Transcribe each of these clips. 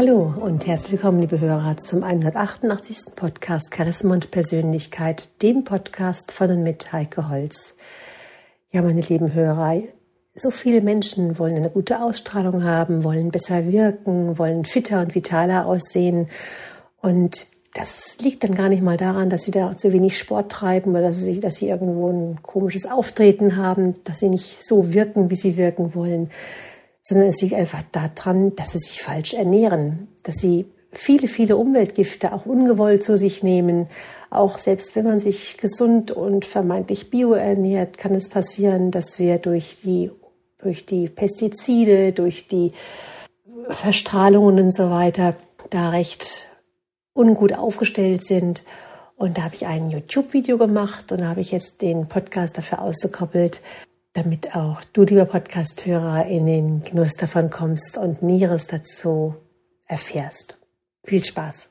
Hallo und herzlich willkommen, liebe Hörer, zum 188. Podcast Charisma und Persönlichkeit, dem Podcast von und mit Heike Holz. Ja, meine lieben Hörer, so viele Menschen wollen eine gute Ausstrahlung haben, wollen besser wirken, wollen fitter und vitaler aussehen. Und das liegt dann gar nicht mal daran, dass sie da zu wenig Sport treiben oder dass sie, dass sie irgendwo ein komisches Auftreten haben, dass sie nicht so wirken, wie sie wirken wollen, sondern es liegt einfach daran, dass sie sich falsch ernähren, dass sie viele, viele Umweltgifte auch ungewollt zu sich nehmen. Auch selbst wenn man sich gesund und vermeintlich bio ernährt, kann es passieren, dass wir durch die durch die Pestizide, durch die Verstrahlungen und so weiter da recht ungut aufgestellt sind. Und da habe ich ein YouTube-Video gemacht und da habe ich jetzt den Podcast dafür ausgekoppelt, damit auch du, lieber Podcast-Hörer, in den Genuss davon kommst und Näheres dazu erfährst. Viel Spaß!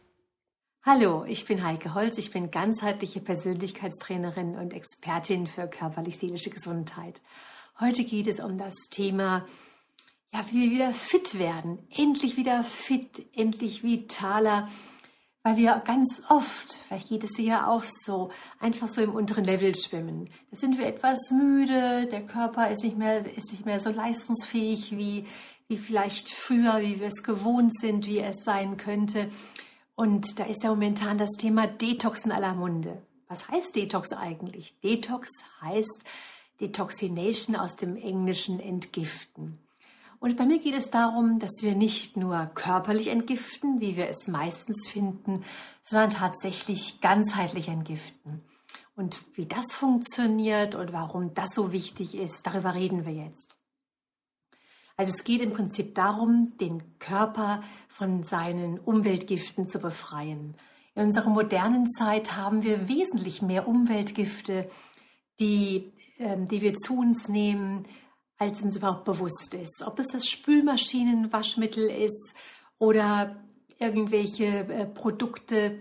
Hallo, ich bin Heike Holz, ich bin ganzheitliche Persönlichkeitstrainerin und Expertin für körperlich-seelische Gesundheit. Heute geht es um das Thema, ja, wie wir wieder fit werden. Endlich wieder fit, endlich vitaler. Weil wir ganz oft, vielleicht geht es dir ja auch so, einfach so im unteren Level schwimmen. Da sind wir etwas müde, der Körper ist nicht mehr, ist nicht mehr so leistungsfähig wie, wie vielleicht früher, wie wir es gewohnt sind, wie es sein könnte. Und da ist ja momentan das Thema Detox in aller Munde. Was heißt Detox eigentlich? Detox heißt, Detoxination aus dem Englischen entgiften. Und bei mir geht es darum, dass wir nicht nur körperlich entgiften, wie wir es meistens finden, sondern tatsächlich ganzheitlich entgiften. Und wie das funktioniert und warum das so wichtig ist, darüber reden wir jetzt. Also es geht im Prinzip darum, den Körper von seinen Umweltgiften zu befreien. In unserer modernen Zeit haben wir wesentlich mehr Umweltgifte, die ähm, die wir zu uns nehmen, als uns überhaupt bewusst ist. Ob es das Spülmaschinenwaschmittel ist oder irgendwelche äh, Produkte,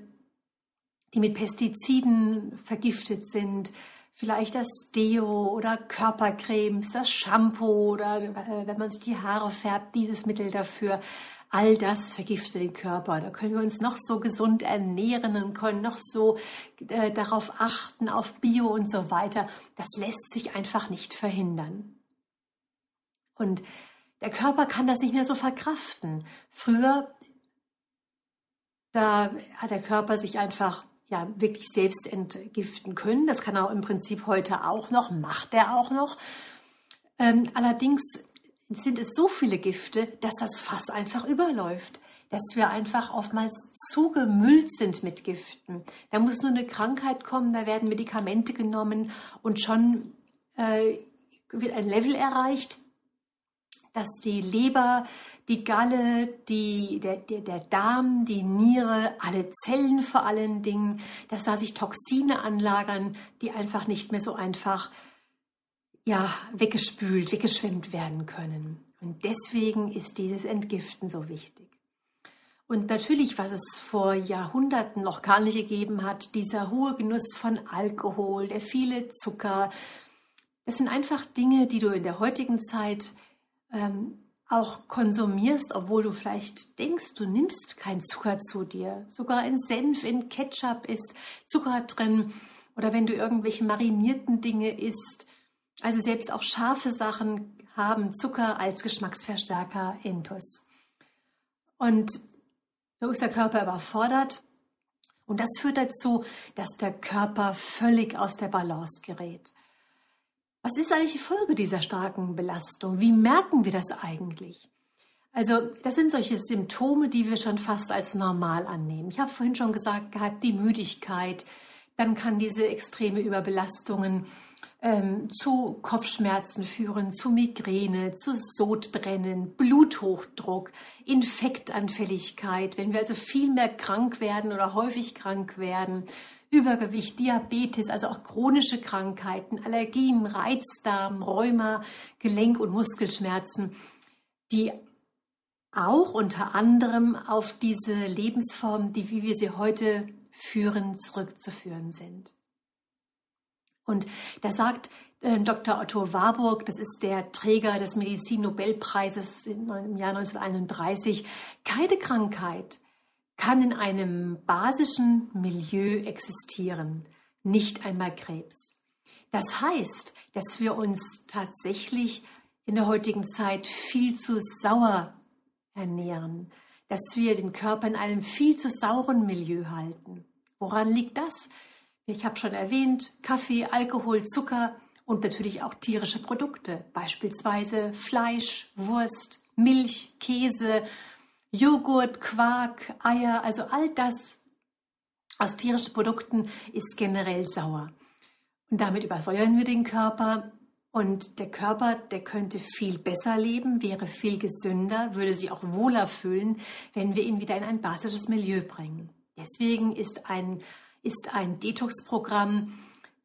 die mit Pestiziden vergiftet sind, vielleicht das Deo oder Körpercremes, das Shampoo oder äh, wenn man sich die Haare färbt, dieses Mittel dafür. All das vergiftet den Körper. Da können wir uns noch so gesund ernähren und können noch so äh, darauf achten, auf Bio und so weiter. Das lässt sich einfach nicht verhindern. Und der Körper kann das nicht mehr so verkraften. Früher, da hat der Körper sich einfach ja wirklich selbst entgiften können. Das kann er im Prinzip heute auch noch, macht er auch noch. Ähm, allerdings sind es so viele Gifte, dass das Fass einfach überläuft. Dass wir einfach oftmals zugemüllt sind mit Giften. Da muss nur eine Krankheit kommen, da werden Medikamente genommen und schon äh, wird ein Level erreicht, dass die Leber, die Galle, die, der, der, der Darm, die Niere, alle Zellen vor allen Dingen, dass da sich Toxine anlagern, die einfach nicht mehr so einfach ja, weggespült, weggeschwemmt werden können. Und deswegen ist dieses Entgiften so wichtig. Und natürlich, was es vor Jahrhunderten noch gar nicht gegeben hat, dieser hohe Genuss von Alkohol, der viele Zucker, das sind einfach Dinge, die du in der heutigen Zeit ähm, auch konsumierst, obwohl du vielleicht denkst, du nimmst keinen Zucker zu dir. Sogar in Senf, in Ketchup ist Zucker drin. Oder wenn du irgendwelche marinierten Dinge isst, also selbst auch scharfe Sachen haben Zucker als Geschmacksverstärker intus. Und so ist der Körper überfordert. Und das führt dazu, dass der Körper völlig aus der Balance gerät. Was ist eigentlich die Folge dieser starken Belastung? Wie merken wir das eigentlich? Also, das sind solche Symptome, die wir schon fast als normal annehmen. Ich habe vorhin schon gesagt gehabt, die Müdigkeit, dann kann diese extreme Überbelastungen ähm, zu Kopfschmerzen führen, zu Migräne, zu Sodbrennen, Bluthochdruck, Infektanfälligkeit, wenn wir also viel mehr krank werden oder häufig krank werden, Übergewicht, Diabetes, also auch chronische Krankheiten, Allergien, Reizdarm, Rheuma, Gelenk- und Muskelschmerzen, die auch unter anderem auf diese Lebensform, die wie wir sie heute führen, zurückzuführen sind. Und da sagt ähm, Dr. Otto Warburg, das ist der Träger des Medizinnobelpreises im Jahr 1931, keine Krankheit kann in einem basischen Milieu existieren, nicht einmal Krebs. Das heißt, dass wir uns tatsächlich in der heutigen Zeit viel zu sauer ernähren, dass wir den Körper in einem viel zu sauren Milieu halten. Woran liegt das? Ich habe schon erwähnt, Kaffee, Alkohol, Zucker und natürlich auch tierische Produkte, beispielsweise Fleisch, Wurst, Milch, Käse, Joghurt, Quark, Eier, also all das aus tierischen Produkten ist generell sauer. Und damit übersäuern wir den Körper und der Körper, der könnte viel besser leben, wäre viel gesünder, würde sich auch wohler fühlen, wenn wir ihn wieder in ein basisches Milieu bringen. Deswegen ist ein, ist ein Detox-Programm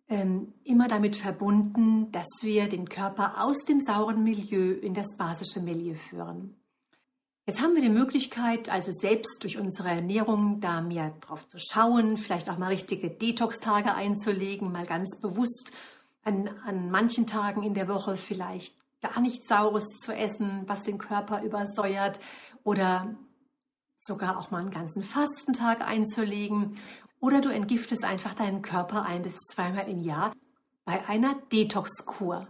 ähm, immer damit verbunden, dass wir den Körper aus dem sauren Milieu in das basische Milieu führen. Jetzt haben wir die Möglichkeit, also selbst durch unsere Ernährung da mehr drauf zu schauen, vielleicht auch mal richtige Detox-Tage einzulegen, mal ganz bewusst an, an manchen Tagen in der Woche vielleicht gar nichts Saures zu essen, was den Körper übersäuert oder sogar auch mal einen ganzen Fastentag einzulegen. Oder du entgiftest einfach deinen Körper ein bis zweimal im Jahr bei einer Detox-Kur.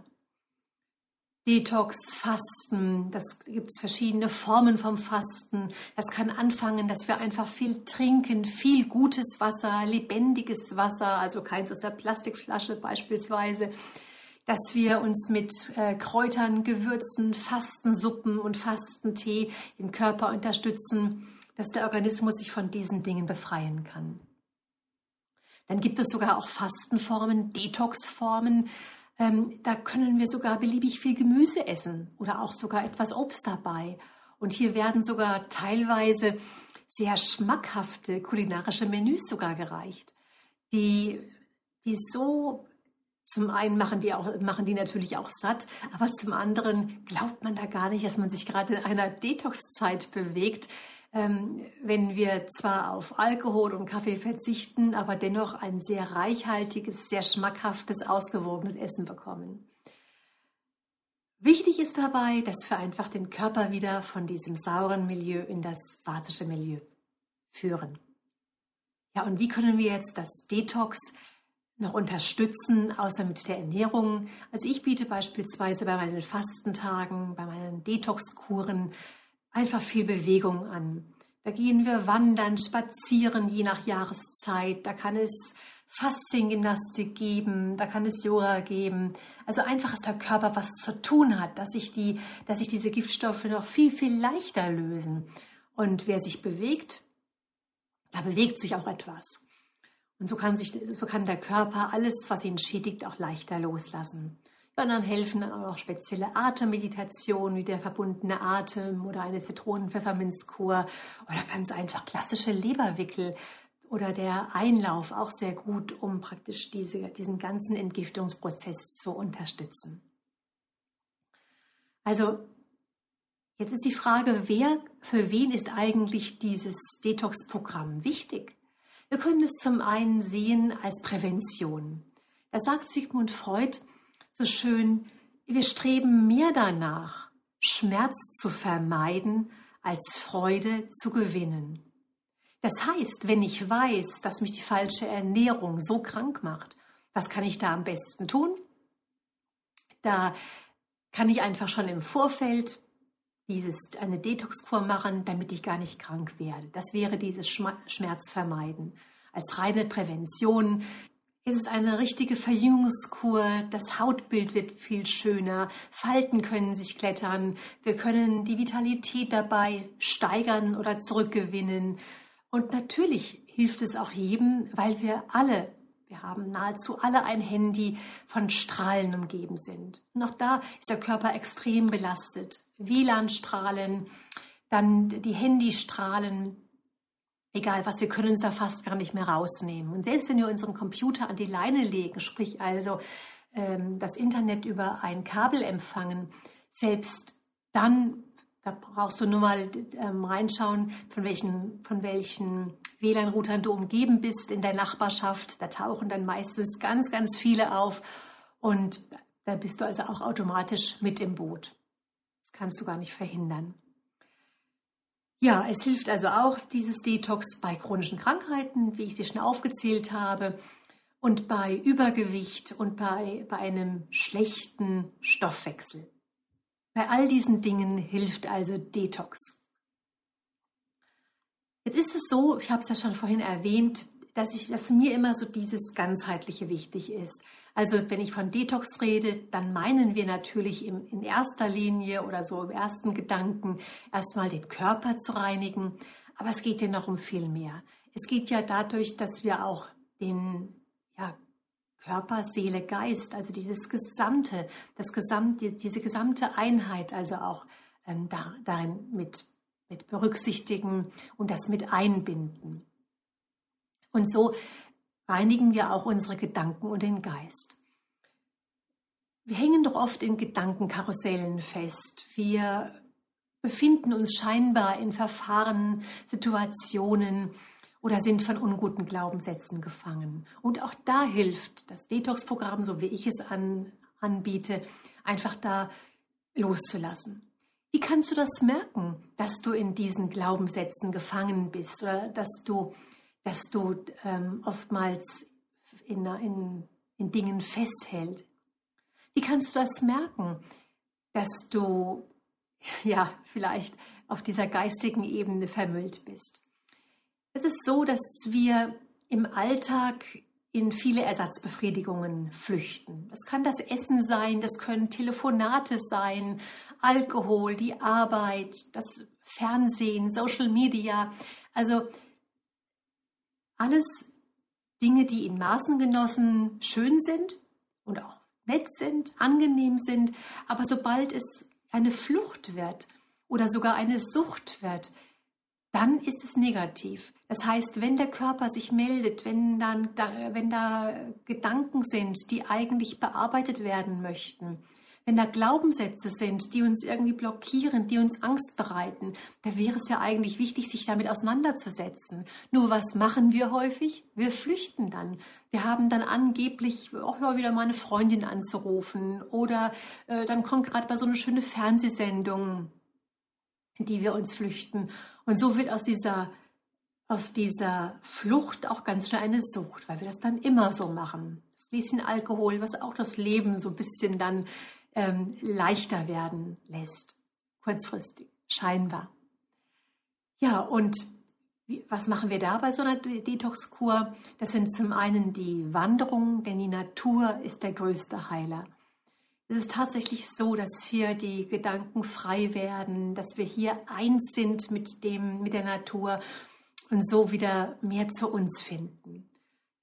Detox, Fasten, das gibt es verschiedene Formen vom Fasten. Das kann anfangen, dass wir einfach viel trinken, viel gutes Wasser, lebendiges Wasser, also keins aus der Plastikflasche beispielsweise. Dass wir uns mit äh, Kräutern, Gewürzen, Fastensuppen und Fastentee den Körper unterstützen, dass der Organismus sich von diesen Dingen befreien kann. Dann gibt es sogar auch Fastenformen, Detoxformen, ähm, da können wir sogar beliebig viel Gemüse essen oder auch sogar etwas Obst dabei. Und hier werden sogar teilweise sehr schmackhafte kulinarische Menüs sogar gereicht, die, die so zum einen machen die, auch, machen die natürlich auch satt, aber zum anderen glaubt man da gar nicht, dass man sich gerade in einer Detox-Zeit bewegt, wenn wir zwar auf Alkohol und Kaffee verzichten, aber dennoch ein sehr reichhaltiges, sehr schmackhaftes, ausgewogenes Essen bekommen. Wichtig ist dabei, dass wir einfach den Körper wieder von diesem sauren Milieu in das basische Milieu führen. Ja, und wie können wir jetzt das Detox noch unterstützen, außer mit der Ernährung? Also ich biete beispielsweise bei meinen Fastentagen, bei meinen Detox-Kuren einfach viel Bewegung an. Da gehen wir wandern, spazieren, je nach Jahreszeit. Da kann es Fasziengymnastik geben, da kann es Yoga geben. Also einfach, dass der Körper was zu tun hat, dass sich, die, dass sich diese Giftstoffe noch viel, viel leichter lösen. Und wer sich bewegt, da bewegt sich auch etwas. Und so kann, sich, so kann der Körper alles, was ihn schädigt, auch leichter loslassen. Dann helfen dann auch spezielle Atemmeditationen wie der verbundene Atem oder eine Zitronen-Pfefferminzkur oder ganz einfach klassische Leberwickel oder der Einlauf auch sehr gut, um praktisch diese, diesen ganzen Entgiftungsprozess zu unterstützen. Also jetzt ist die Frage, wer, für wen ist eigentlich dieses Detox-Programm wichtig? Wir können es zum einen sehen als Prävention. Da sagt Sigmund Freud, so schön, wir streben mehr danach, Schmerz zu vermeiden, als Freude zu gewinnen. Das heißt, wenn ich weiß, dass mich die falsche Ernährung so krank macht, was kann ich da am besten tun? Da kann ich einfach schon im Vorfeld dieses, eine Detoxkur machen, damit ich gar nicht krank werde. Das wäre dieses Schmerz vermeiden. Als reine Prävention es ist eine richtige Verjüngungskur. Das Hautbild wird viel schöner. Falten können sich klettern. Wir können die Vitalität dabei steigern oder zurückgewinnen. Und natürlich hilft es auch jedem, weil wir alle, wir haben nahezu alle ein Handy von Strahlen umgeben sind. Auch da ist der Körper extrem belastet. WLAN-Strahlen, dann die Handystrahlen, egal was, wir können uns da fast gar nicht mehr rausnehmen. Und selbst wenn wir unseren Computer an die Leine legen, sprich also ähm, das Internet über ein Kabel empfangen, selbst dann, da brauchst du nur mal ähm, reinschauen, von welchen, von welchen WLAN-Routern du umgeben bist in der Nachbarschaft. Da tauchen dann meistens ganz, ganz viele auf. Und dann bist du also auch automatisch mit im Boot. Das kannst du gar nicht verhindern. Ja, es hilft also auch dieses Detox bei chronischen Krankheiten, wie ich sie schon aufgezählt habe, und bei Übergewicht und bei, bei einem schlechten Stoffwechsel. Bei all diesen Dingen hilft also Detox. Jetzt ist es so, ich habe es ja schon vorhin erwähnt, dass, ich, dass mir immer so dieses Ganzheitliche wichtig ist. Also wenn ich von Detox rede, dann meinen wir natürlich in, in erster Linie oder so im ersten Gedanken erstmal den Körper zu reinigen. Aber es geht ja noch um viel mehr. Es geht ja dadurch, dass wir auch den ja, Körper, Seele, Geist, also dieses gesamte, das gesamte, diese gesamte Einheit, also auch ähm, da, darin mit, mit berücksichtigen und das mit einbinden. Und so reinigen wir auch unsere Gedanken und den Geist. Wir hängen doch oft in Gedankenkarussellen fest. Wir befinden uns scheinbar in Verfahren, Situationen oder sind von unguten Glaubenssätzen gefangen. Und auch da hilft das Detox-Programm, so wie ich es an, anbiete, einfach da loszulassen. Wie kannst du das merken, dass du in diesen Glaubenssätzen gefangen bist oder dass du dass du ähm, oftmals in, in, in Dingen festhält. Wie kannst du das merken, dass du ja vielleicht auf dieser geistigen Ebene vermüllt bist? Es ist so, dass wir im Alltag in viele Ersatzbefriedigungen flüchten. Das kann das Essen sein, das können Telefonate sein, Alkohol, die Arbeit, das Fernsehen, Social Media. Also alles Dinge, die in Maßen genossen schön sind und auch nett sind, angenehm sind, aber sobald es eine Flucht wird oder sogar eine Sucht wird, dann ist es negativ. Das heißt, wenn der Körper sich meldet, wenn, dann, wenn da Gedanken sind, die eigentlich bearbeitet werden möchten, wenn da Glaubenssätze sind, die uns irgendwie blockieren, die uns Angst bereiten, da wäre es ja eigentlich wichtig, sich damit auseinanderzusetzen. Nur was machen wir häufig? Wir flüchten dann. Wir haben dann angeblich auch mal wieder meine Freundin anzurufen oder äh, dann kommt gerade bei so eine schöne Fernsehsendung, in die wir uns flüchten. Und so wird aus dieser aus dieser Flucht auch ganz schnell eine Sucht, weil wir das dann immer so machen. Das bisschen Alkohol, was auch das Leben so ein bisschen dann ähm, leichter werden lässt. Kurzfristig, scheinbar. Ja, und was machen wir da bei so einer Detox-Kur? Das sind zum einen die Wanderungen, denn die Natur ist der größte Heiler. Es ist tatsächlich so, dass hier die Gedanken frei werden, dass wir hier eins sind mit dem, mit der Natur und so wieder mehr zu uns finden.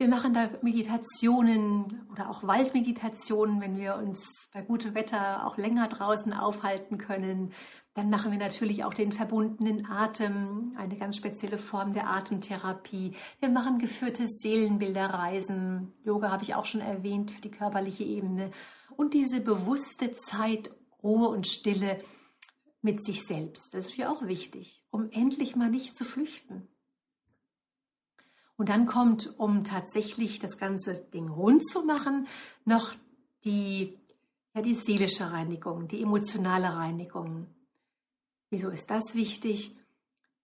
Wir machen da Meditationen oder auch Waldmeditationen, wenn wir uns bei gutem Wetter auch länger draußen aufhalten können. Dann machen wir natürlich auch den verbundenen Atem, eine ganz spezielle Form der Atemtherapie. Wir machen geführte Seelenbilderreisen. Yoga habe ich auch schon erwähnt für die körperliche Ebene. Und diese bewusste Zeit, Ruhe und Stille mit sich selbst. Das ist ja auch wichtig, um endlich mal nicht zu flüchten. Und dann kommt, um tatsächlich das ganze Ding rund zu machen, noch die, ja, die seelische Reinigung, die emotionale Reinigung. Wieso ist das wichtig?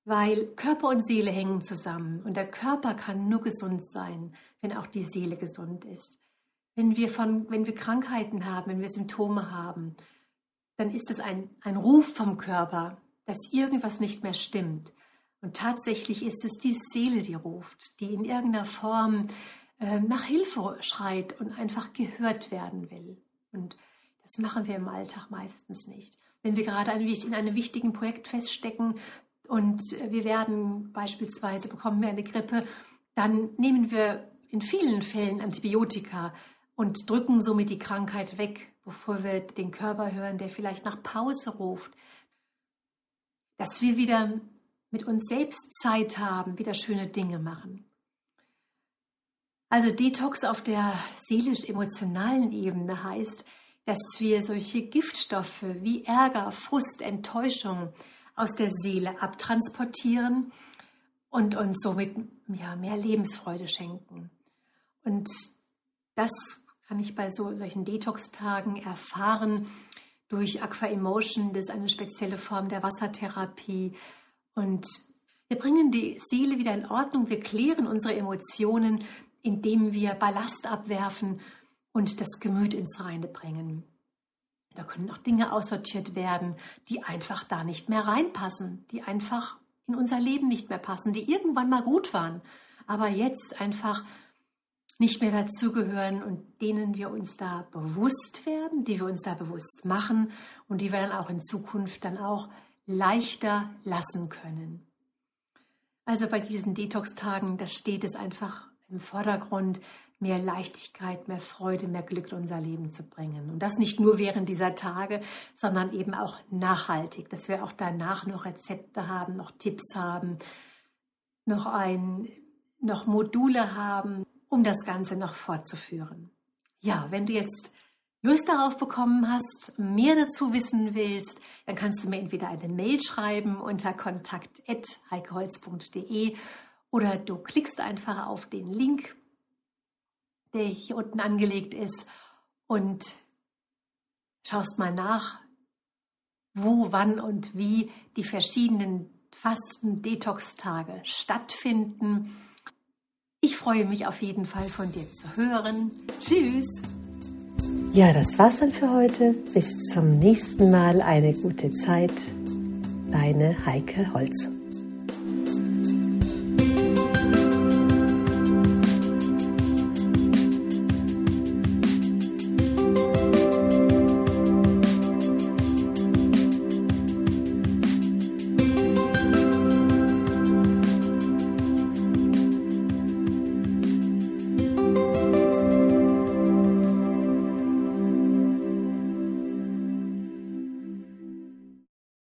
Weil Körper und Seele hängen zusammen und der Körper kann nur gesund sein, wenn auch die Seele gesund ist. Wenn wir, von, wenn wir Krankheiten haben, wenn wir Symptome haben, dann ist es ein, ein Ruf vom Körper, dass irgendwas nicht mehr stimmt. Und tatsächlich ist es die Seele, die ruft, die in irgendeiner Form äh, nach Hilfe schreit und einfach gehört werden will. Und das machen wir im Alltag meistens nicht. Wenn wir gerade in einem wichtigen Projekt feststecken und wir werden beispielsweise, bekommen wir eine Grippe, dann nehmen wir in vielen Fällen Antibiotika und drücken somit die Krankheit weg, bevor wir den Körper hören, der vielleicht nach Pause ruft. Dass wir wieder mit uns selbst Zeit haben, wieder schöne Dinge machen. Also Detox auf der seelisch-emotionalen Ebene heißt, dass wir solche Giftstoffe wie Ärger, Frust, Enttäuschung aus der Seele abtransportieren und uns somit ja, mehr Lebensfreude schenken. Und das kann ich bei so, solchen Detox-Tagen erfahren durch Aqua Emotion, das ist eine spezielle Form der Wassertherapie. Und wir bringen die Seele wieder in Ordnung, wir klären unsere Emotionen, indem wir Ballast abwerfen und das Gemüt ins Reine bringen. Da können auch Dinge aussortiert werden, die einfach da nicht mehr reinpassen, die einfach in unser Leben nicht mehr passen, die irgendwann mal gut waren, aber jetzt einfach nicht mehr dazugehören und denen wir uns da bewusst werden, die wir uns da bewusst machen und die wir dann auch in Zukunft dann auch leichter lassen können. Also bei diesen Detox-Tagen, da steht es einfach im Vordergrund, mehr Leichtigkeit, mehr Freude, mehr Glück in unser Leben zu bringen. Und das nicht nur während dieser Tage, sondern eben auch nachhaltig, dass wir auch danach noch Rezepte haben, noch Tipps haben, noch ein, noch Module haben, um das Ganze noch fortzuführen. Ja, wenn du jetzt Lust darauf bekommen hast, mehr dazu wissen willst, dann kannst du mir entweder eine Mail schreiben unter kontakt.heikeholz.de oder du klickst einfach auf den Link, der hier unten angelegt ist und schaust mal nach, wo, wann und wie die verschiedenen Fasten-Detox-Tage stattfinden ich freue mich auf jeden Fall von dir zu hören. Tschüss. Ja, das war's dann für heute. Bis zum nächsten Mal. Eine gute Zeit. Deine Heike Holz.